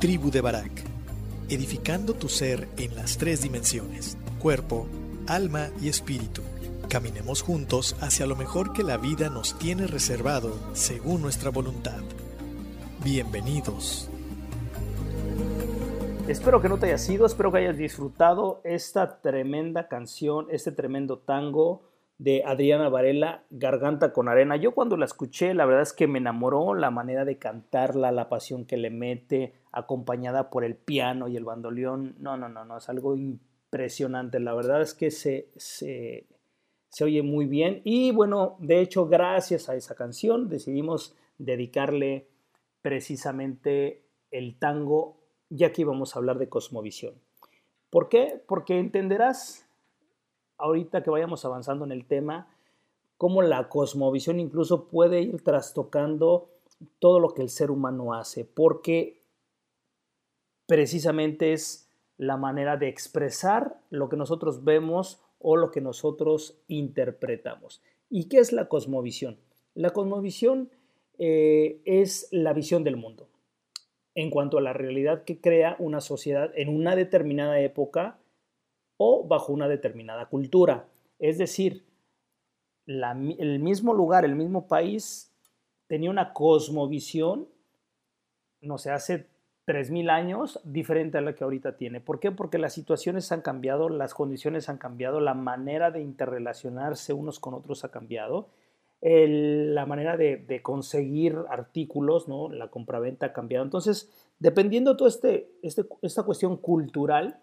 Tribu de Barak, edificando tu ser en las tres dimensiones, cuerpo, alma y espíritu. Caminemos juntos hacia lo mejor que la vida nos tiene reservado según nuestra voluntad. Bienvenidos. Espero que no te haya sido, espero que hayas disfrutado esta tremenda canción, este tremendo tango de Adriana Varela, Garganta con Arena. Yo cuando la escuché, la verdad es que me enamoró la manera de cantarla, la pasión que le mete, acompañada por el piano y el bandoleón. No, no, no, no, es algo impresionante. La verdad es que se, se, se oye muy bien. Y bueno, de hecho, gracias a esa canción decidimos dedicarle precisamente el tango, ya que íbamos a hablar de cosmovisión. ¿Por qué? Porque entenderás ahorita que vayamos avanzando en el tema, cómo la cosmovisión incluso puede ir trastocando todo lo que el ser humano hace, porque precisamente es la manera de expresar lo que nosotros vemos o lo que nosotros interpretamos. ¿Y qué es la cosmovisión? La cosmovisión eh, es la visión del mundo en cuanto a la realidad que crea una sociedad en una determinada época o bajo una determinada cultura. Es decir, el mismo lugar, el mismo país tenía una cosmovisión, no sé, hace 3.000 años diferente a la que ahorita tiene. ¿Por qué? Porque las situaciones han cambiado, las condiciones han cambiado, la manera de interrelacionarse unos con otros ha cambiado, la manera de, conseguir artículos, ¿no? la compraventa ha cambiado. Entonces, dependiendo de toda este, este, esta cuestión cultural,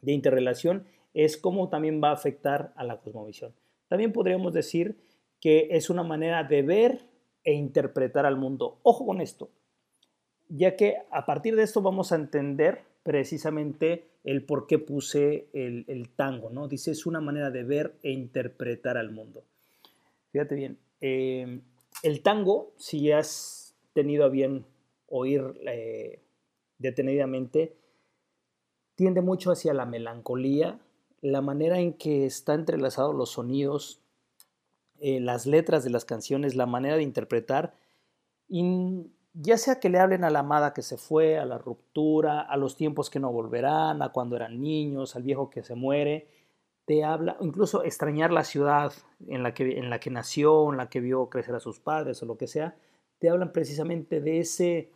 de interrelación es cómo también va a afectar a la cosmovisión. También podríamos decir que es una manera de ver e interpretar al mundo. Ojo con esto, ya que a partir de esto vamos a entender precisamente el por qué puse el, tango, ¿no? Dice, es una manera de ver e interpretar al mundo. Fíjate bien, eh, el tango, si has tenido a bien oír eh, detenidamente, tiende mucho hacia la melancolía, la manera en que están entrelazados los sonidos, eh, las letras de las canciones, la manera de interpretar, ya sea que le hablen a la amada que se fue, a la ruptura, a los tiempos que no volverán, a cuando eran niños, al viejo que se muere, te habla, incluso extrañar la ciudad en la que, en la que nació, en la que vio crecer a sus padres o lo que sea, te hablan precisamente de ese,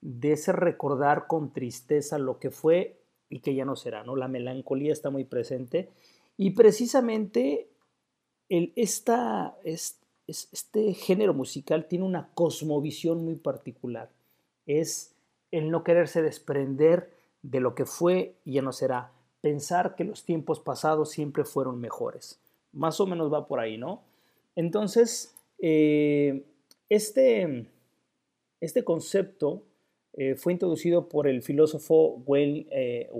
de ese recordar con tristeza lo que fue y que ya no será, ¿no? La melancolía está muy presente y precisamente el, esta, este género musical tiene una cosmovisión muy particular. Es el no quererse desprender de lo que fue y ya no será. Pensar que los tiempos pasados siempre fueron mejores. Más o menos va por ahí, ¿no? Entonces, eh, este, este concepto eh, fue introducido por el filósofo Well, eh,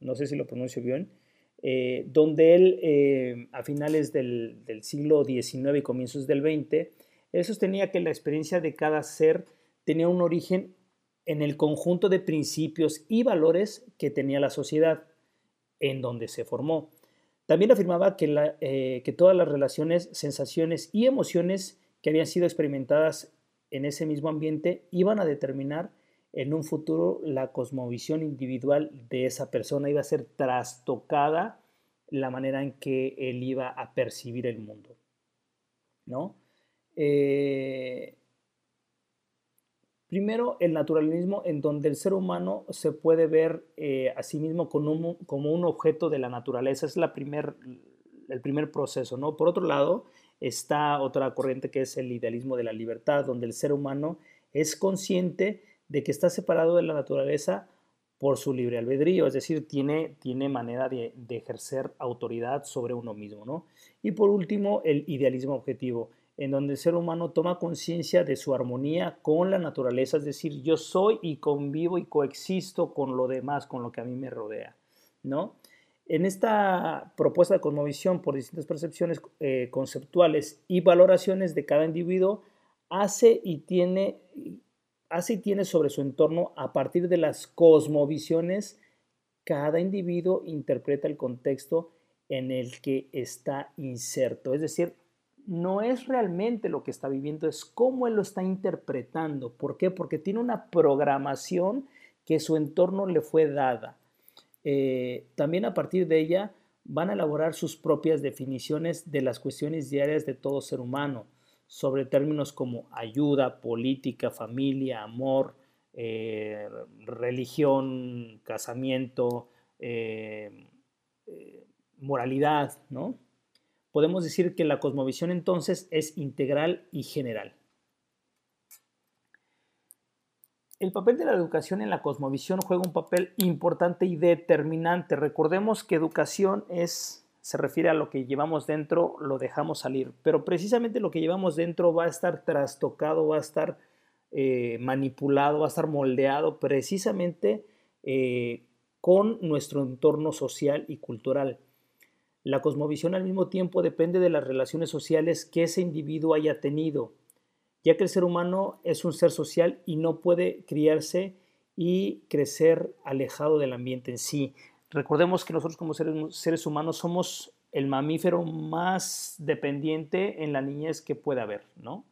no sé si lo pronuncio bien, eh, donde él eh, a finales del, siglo XIX y comienzos del XX, él sostenía que la experiencia de cada ser tenía un origen en el conjunto de principios y valores que tenía la sociedad en donde se formó. También afirmaba que, que todas las relaciones, sensaciones y emociones que habían sido experimentadas en ese mismo ambiente iban a determinar en un futuro la cosmovisión individual de esa persona, iba a ser trastocada la manera en que él iba a percibir el mundo. ¿no? Eh, primero, el naturalismo en donde el ser humano se puede ver eh, a sí mismo como un, objeto de la naturaleza. Es el primer proceso. ¿no? Por otro lado, está otra corriente que es el idealismo de la libertad, donde el ser humano es consciente de que está separado de la naturaleza por su libre albedrío, es decir, tiene, tiene manera de, ejercer autoridad sobre uno mismo. ¿no? Y por último, el idealismo objetivo, en donde el ser humano toma conciencia de su armonía con la naturaleza, es decir, yo soy y convivo y coexisto con lo demás, con lo que a mí me rodea, ¿no? En esta propuesta de cosmovisión por distintas percepciones eh, conceptuales y valoraciones de cada individuo, hace y tiene y tiene sobre su entorno a partir de las cosmovisiones, cada individuo interpreta el contexto en el que está inserto. Es decir, no es realmente lo que está viviendo, es cómo él lo está interpretando. ¿Por qué? Porque tiene una programación que su entorno le fue dada. Eh, también a partir de ella van a elaborar sus propias definiciones de las cuestiones diarias de todo ser humano sobre términos como ayuda, política, familia, amor, eh, religión, casamiento, eh, eh, moralidad, ¿no? Podemos decir que la cosmovisión entonces es integral y general. El papel de la educación en la cosmovisión juega un papel importante y determinante. Recordemos que educación es se refiere a lo que llevamos dentro, lo dejamos salir. Pero precisamente lo que llevamos dentro va a estar trastocado, va a estar eh, manipulado, va a estar moldeado precisamente eh, con nuestro entorno social y cultural. La cosmovisión al mismo tiempo depende de las relaciones sociales que ese individuo haya tenido, ya que el ser humano es un ser social y no puede criarse y crecer alejado del ambiente en sí. Recordemos que nosotros como seres, humanos somos el mamífero más dependiente en la niñez que puede haber, ¿no?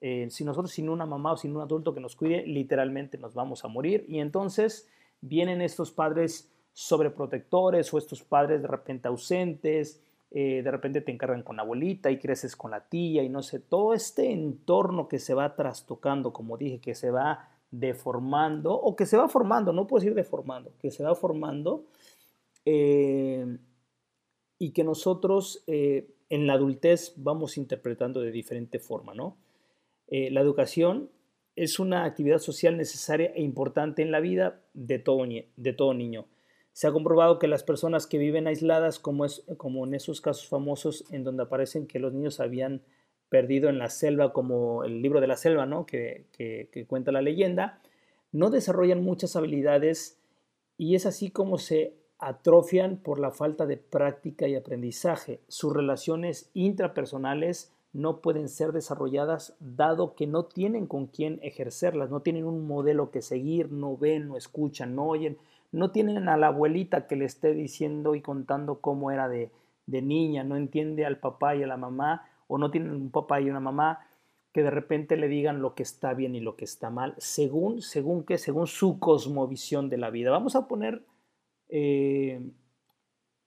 Eh, si nosotros sin una mamá o sin un adulto que nos cuide, literalmente nos vamos a morir. Y entonces vienen estos padres sobreprotectores o estos padres de repente ausentes, eh, de repente te encargan con la abuelita y creces con la tía y no sé, todo este entorno que se va trastocando, como dije, que se va deformando o que se va formando, no puedo decir deformando, que se va formando eh, y que nosotros eh, en la adultez vamos interpretando de diferente forma. ¿no? Eh, la educación es una actividad social necesaria e importante en la vida de todo, de todo niño. Se ha comprobado que las personas que viven aisladas, como, es, como en esos casos famosos en donde aparecen que los niños habían perdido en la selva, como el libro de la selva, ¿no? que, que cuenta la leyenda, no desarrollan muchas habilidades y es así como se atrofian por la falta de práctica y aprendizaje. Sus relaciones intrapersonales no pueden ser desarrolladas dado que no tienen con quién ejercerlas, no tienen un modelo que seguir, no ven, no escuchan, no oyen, no tienen a la abuelita que le esté diciendo y contando cómo era de, de niña, no entiende al papá y a la mamá, o no tienen un papá y una mamá que de repente le digan lo que está bien y lo que está mal, según, según que, según su cosmovisión de la vida. Vamos a poner eh,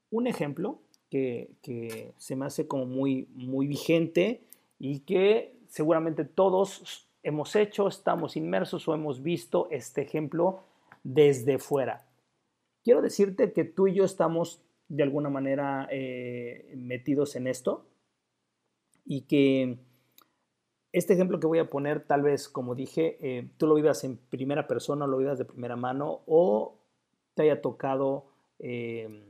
un ejemplo que, se me hace como muy, muy vigente y que seguramente todos hemos hecho, estamos inmersos o hemos visto este ejemplo desde fuera. Quiero decirte que tú y yo estamos de alguna manera eh, metidos en esto y que este ejemplo que voy a poner, tal vez, como dije, eh, tú lo vivas en primera persona, lo vivas de primera mano o te haya tocado eh,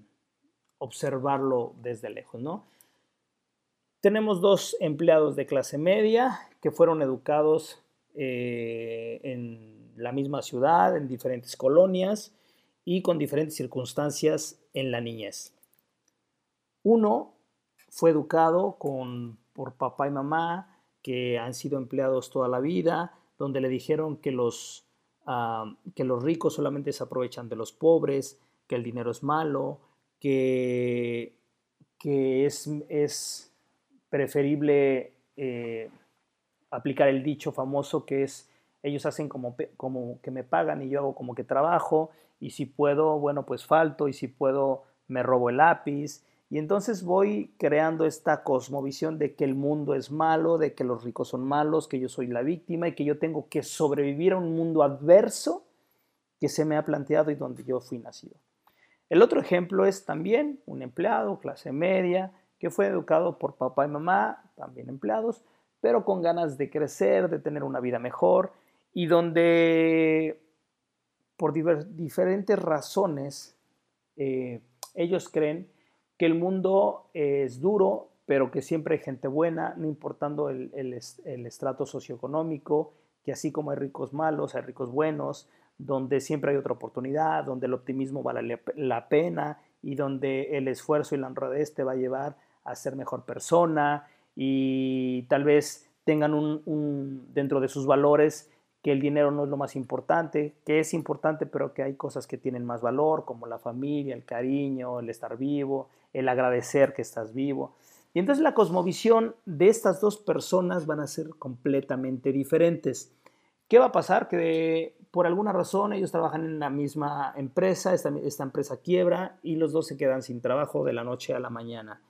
observarlo desde lejos, ¿no? Tenemos dos empleados de clase media que fueron educados eh, en la misma ciudad, en diferentes colonias y con diferentes circunstancias en la niñez. Uno fue educado con, por papá y mamá que han sido empleados toda la vida, donde le dijeron que los, que los ricos solamente se aprovechan de los pobres, que el dinero es malo, que, que es, es, preferible eh, aplicar el dicho famoso que es ellos hacen como, como que me pagan y yo hago como que trabajo y si puedo, bueno, pues falto y si puedo, me robo el lápiz. Y entonces voy creando esta cosmovisión de que el mundo es malo, de que los ricos son malos, que yo soy la víctima y que yo tengo que sobrevivir a un mundo adverso que se me ha planteado y donde yo fui nacido. El otro ejemplo es también un empleado, clase media, que fue educado por papá y mamá, también empleados, pero con ganas de crecer, de tener una vida mejor y donde por diferentes razones eh, ellos creen que el mundo es duro pero que siempre hay gente buena, no importando el, estrato socioeconómico, que así como hay ricos malos, hay ricos buenos, donde siempre hay otra oportunidad, donde el optimismo vale la pena y donde el esfuerzo y la honradez te va a llevar a ser mejor persona y tal vez tengan un, dentro de sus valores que el dinero no es lo más importante, que es importante, pero que hay cosas que tienen más valor, como la familia, el cariño, el estar vivo, el agradecer que estás vivo. Y entonces la cosmovisión de estas dos personas van a ser completamente diferentes. ¿Qué va a pasar? Que por alguna razón ellos trabajan en la misma empresa, esta, esta empresa quiebra y los dos se quedan sin trabajo de la noche a la mañana.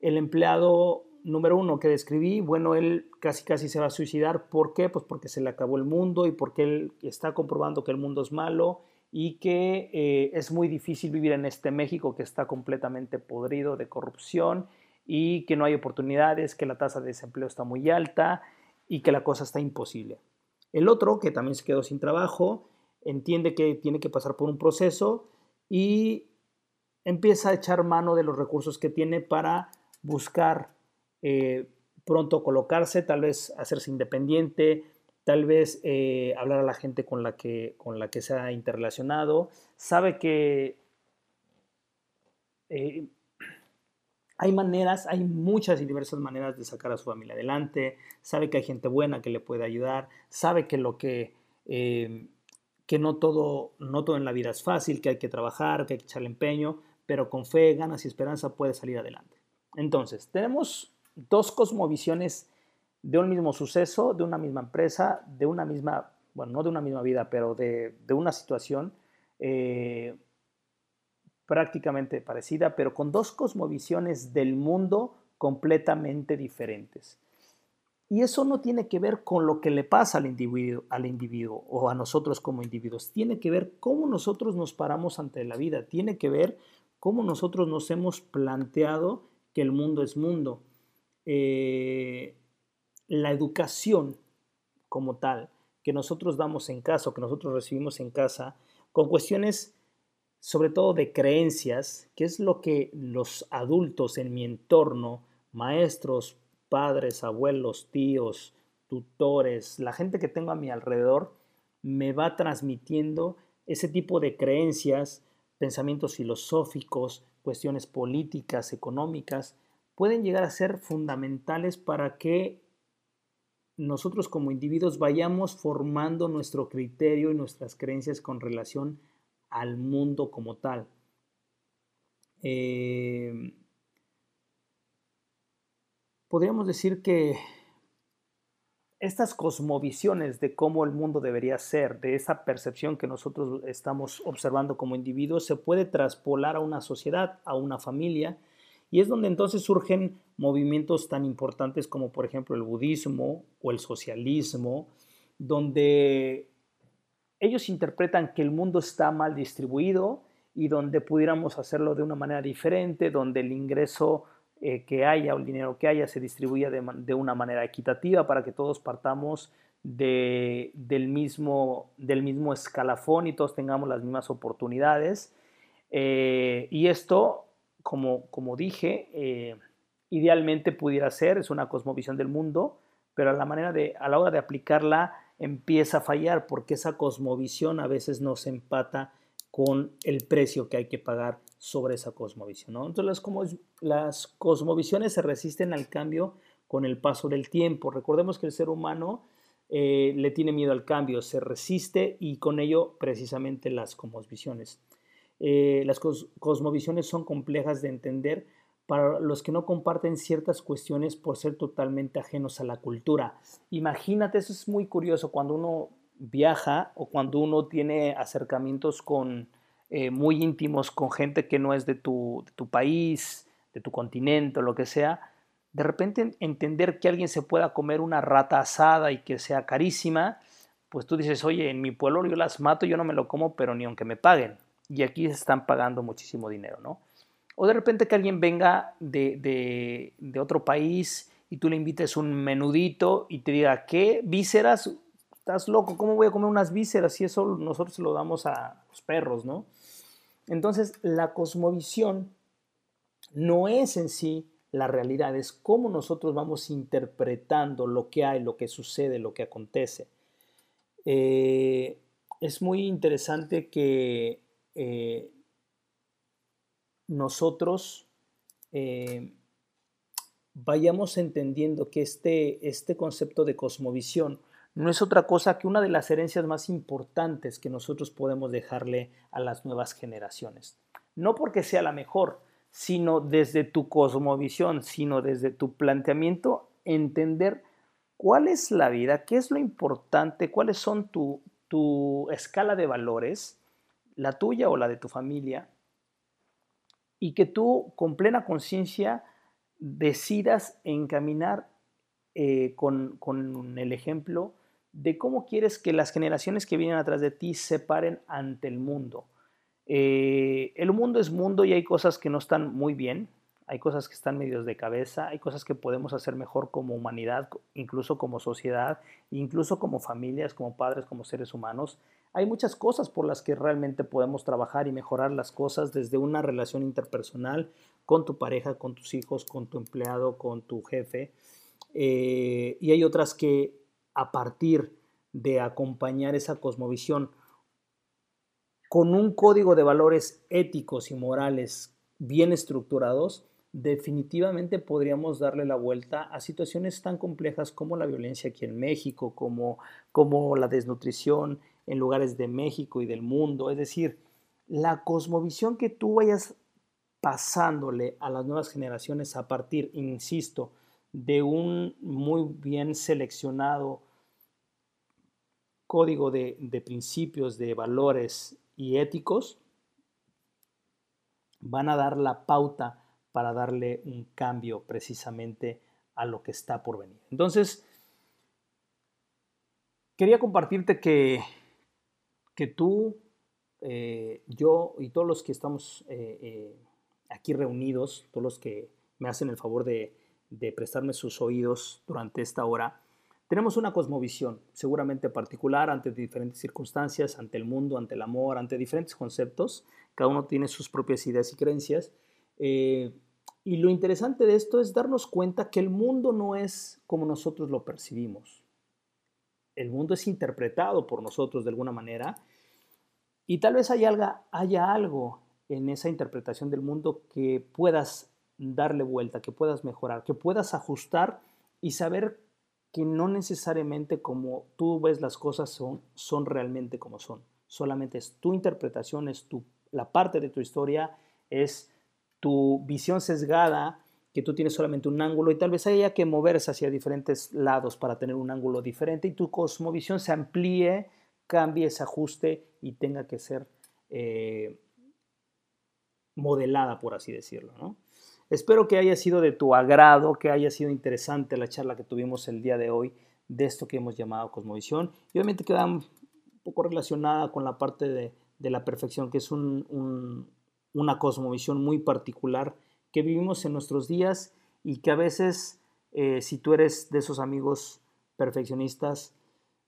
El empleado número uno que describí, bueno, él casi casi se va a suicidar. ¿Por qué? Pues porque se le acabó el mundo y porque él está comprobando que el mundo es malo y que eh, es muy difícil vivir en este México que está completamente podrido de corrupción y que no hay oportunidades, que la tasa de desempleo está muy alta y que la cosa está imposible. El otro, que también se quedó sin trabajo, entiende que tiene que pasar por un proceso y empieza a echar mano de los recursos que tiene para buscar eh, pronto colocarse, tal vez hacerse independiente, tal vez eh, hablar a la gente con la, que, con la que se ha interrelacionado, sabe que eh, hay maneras, hay muchas y diversas maneras de sacar a su familia adelante, sabe que hay gente buena que le puede ayudar, sabe que lo que, que no, todo, no todo en la vida es fácil, que hay que trabajar, que hay que echarle empeño, pero con fe, ganas y esperanza puede salir adelante. Entonces, tenemos dos cosmovisiones de un mismo suceso, de una misma empresa, de una misma, bueno, no de una misma vida, pero de, una situación. Eh, prácticamente parecida, pero con dos cosmovisiones del mundo completamente diferentes. Y eso no tiene que ver con lo que le pasa al individuo, al individuo o a nosotros como individuos. Tiene que ver cómo nosotros nos paramos ante la vida. Tiene que ver cómo nosotros nos hemos planteado que el mundo es mundo. Eh, la educación como tal que nosotros damos en casa o que nosotros recibimos en casa con cuestiones sobre todo de creencias, que es lo que los adultos en mi entorno, maestros, padres, abuelos, tíos, tutores, la gente que tengo a mi alrededor, me va transmitiendo ese tipo de creencias, pensamientos filosóficos, cuestiones políticas, económicas, pueden llegar a ser fundamentales para que nosotros como individuos vayamos formando nuestro criterio y nuestras creencias con relación al mundo como tal. Eh, podríamos decir que estas cosmovisiones de cómo el mundo debería ser, de esa percepción que nosotros estamos observando como individuos, se puede traspolar a una sociedad, a una familia, y es donde entonces surgen movimientos tan importantes como por ejemplo el budismo o el socialismo, donde ellos interpretan que el mundo está mal distribuido y donde pudiéramos hacerlo de una manera diferente, donde el ingreso eh, que haya o el dinero que haya se distribuya de, una manera equitativa para que todos partamos del, mismo, del mismo escalafón y todos tengamos las mismas oportunidades. Eh, y esto, como, como dije, eh, idealmente pudiera ser, es una cosmovisión del mundo, pero a la, manera de, a la hora de aplicarla empieza a fallar porque esa cosmovisión a veces nos empata con el precio que hay que pagar sobre esa cosmovisión. Entonces las, como, las cosmovisiones se resisten al cambio con el paso del tiempo. Recordemos que el ser humano eh, le tiene miedo al cambio, se resiste y con ello precisamente las cosmovisiones. Eh, las cosmovisiones son complejas de entender para los que no comparten ciertas cuestiones por ser totalmente ajenos a la cultura. Imagínate, eso es muy curioso cuando uno viaja o cuando uno tiene acercamientos con, eh, muy íntimos con gente que no es de tu, de tu país, de tu continente lo que sea, de repente entender que alguien se pueda comer una rata asada y que sea carísima, pues tú dices, oye, en mi pueblo yo las mato, yo no me lo como, pero ni aunque me paguen. Y aquí se están pagando muchísimo dinero, ¿no? O de repente que alguien venga de, otro país y tú le invites un menudito y te diga, ¿qué? ¿Vísceras? Estás loco, ¿cómo voy a comer unas vísceras si eso nosotros lo damos a los perros, ¿no? Entonces, la cosmovisión no es en sí la realidad, es cómo nosotros vamos interpretando lo que hay, lo que sucede, lo que acontece. Eh, es muy interesante que eh, nosotros eh, vayamos entendiendo que este, este concepto de cosmovisión no es otra cosa que una de las herencias más importantes que nosotros podemos dejarle a las nuevas generaciones. No porque sea la mejor, sino desde tu cosmovisión, sino desde tu planteamiento, entender cuál es la vida, qué es lo importante, cuáles son tu, tu escala de valores, la tuya o la de tu familia, y que tú con plena conciencia decidas encaminar eh, con, con, el ejemplo de cómo quieres que las generaciones que vienen atrás de ti se paren ante el mundo. Eh, el mundo es mundo y hay cosas que no están muy bien, hay cosas que están medios de cabeza, hay cosas que podemos hacer mejor como humanidad, incluso como sociedad, incluso como familias, como padres, como seres humanos. Hay muchas cosas por las que realmente podemos trabajar y mejorar las cosas desde una relación interpersonal con tu pareja, con tus hijos, con tu empleado, con tu jefe. Eh, y hay otras que a partir de acompañar esa cosmovisión con un código de valores éticos y morales bien estructurados, definitivamente podríamos darle la vuelta a situaciones tan complejas como la violencia aquí en México, como, como la desnutrición en lugares de México y del mundo. Es decir, la cosmovisión que tú vayas pasándole a las nuevas generaciones a partir, insisto, de un muy bien seleccionado código de, de principios, de valores y éticos, van a dar la pauta para darle un cambio precisamente a lo que está por venir. Entonces, quería compartirte que, que tú, eh, yo y todos los que estamos eh, eh, aquí reunidos, todos los que me hacen el favor de, prestarme sus oídos durante esta hora, tenemos una cosmovisión seguramente particular ante diferentes circunstancias, ante el mundo, ante el amor, ante diferentes conceptos. Cada uno tiene sus propias ideas y creencias. Y lo interesante de esto es darnos cuenta que el mundo no es como nosotros lo percibimos. El mundo es interpretado por nosotros de alguna manera y tal vez haya, haya algo en esa interpretación del mundo que puedas darle vuelta, que puedas mejorar, que puedas ajustar y saber que no necesariamente como tú ves las cosas son, son realmente como son. Solamente es tu interpretación, es tu, la parte de tu historia, es tu visión sesgada, que tú tienes solamente un ángulo y tal vez haya que moverse hacia diferentes lados para tener un ángulo diferente y tu cosmovisión se amplíe, cambie, se ajuste y tenga que ser eh, modelada, por así decirlo. Espero que haya sido de tu agrado, que haya sido interesante la charla que tuvimos el día de hoy de esto que hemos llamado cosmovisión y obviamente queda un poco relacionada con la parte de, la perfección, que es un una cosmovisión muy particular que vivimos en nuestros días y que a veces, eh, si tú eres de esos amigos perfeccionistas,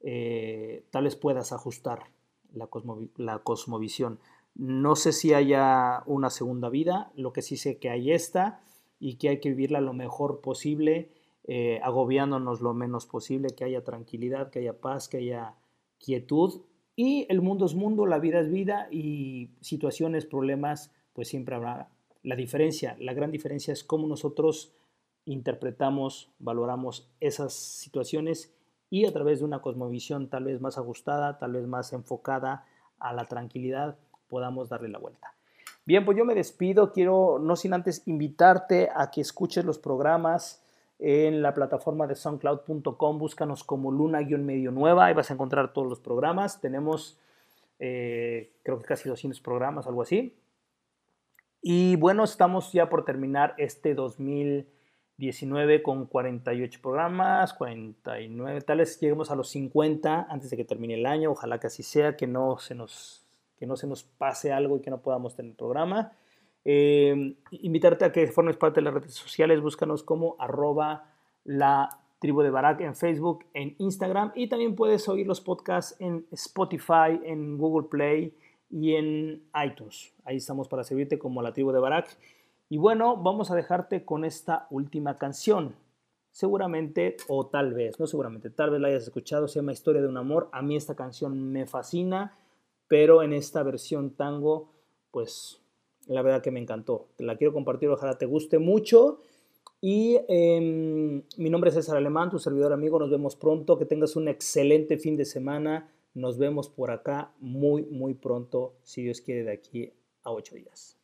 eh, tal vez puedas ajustar la, la, cosmovisión. No sé si haya una segunda vida, lo que sí sé que hay esta y que hay que vivirla lo mejor posible, eh, agobiándonos lo menos posible, que haya tranquilidad, que haya paz, que haya quietud y el mundo es mundo, la vida es vida y situaciones, problemas, pues siempre habrá. La diferencia, la gran diferencia es cómo nosotros interpretamos, valoramos esas situaciones y a través de una cosmovisión tal vez más ajustada, tal vez más enfocada a la tranquilidad, podamos darle la vuelta. Bien, pues yo me despido. Quiero, no sin antes, invitarte a que escuches los programas en la plataforma de soundcloud.com. Búscanos como Luna-Medio Nueva. Ahí vas a encontrar todos los programas. Tenemos, eh, creo que casi 200 programas, algo así. Y bueno, estamos ya por terminar este 2019 con 48 programas, 49, tal vez lleguemos a los 50 antes de que termine el año. Ojalá que así sea, que no se nos, que no se nos pase algo y que no podamos tener programa. Eh, invitarte a que formes parte de las redes sociales, búscanos como arroba la tribu de Barak en Facebook, en Instagram y también puedes oír los podcasts en Spotify, en Google Play y en iTunes. Ahí estamos para servirte como la tribu de Barak. Y bueno, vamos a dejarte con esta última canción. Seguramente, o tal vez, no seguramente, tal vez la hayas escuchado, se llama Historia de un Amor. A mí esta canción me fascina, pero en esta versión tango, pues la verdad que me encantó. Te la quiero compartir, ojalá te guste mucho. Y em, mi nombre es César Alemán, tu servidor amigo. Nos vemos pronto. Que tengas un excelente fin de semana. Nos vemos por acá muy, muy pronto, si Dios quiere, de aquí a ocho días.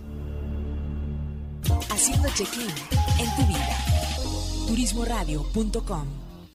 Haciendo check-in en tu vida. turismoradio.com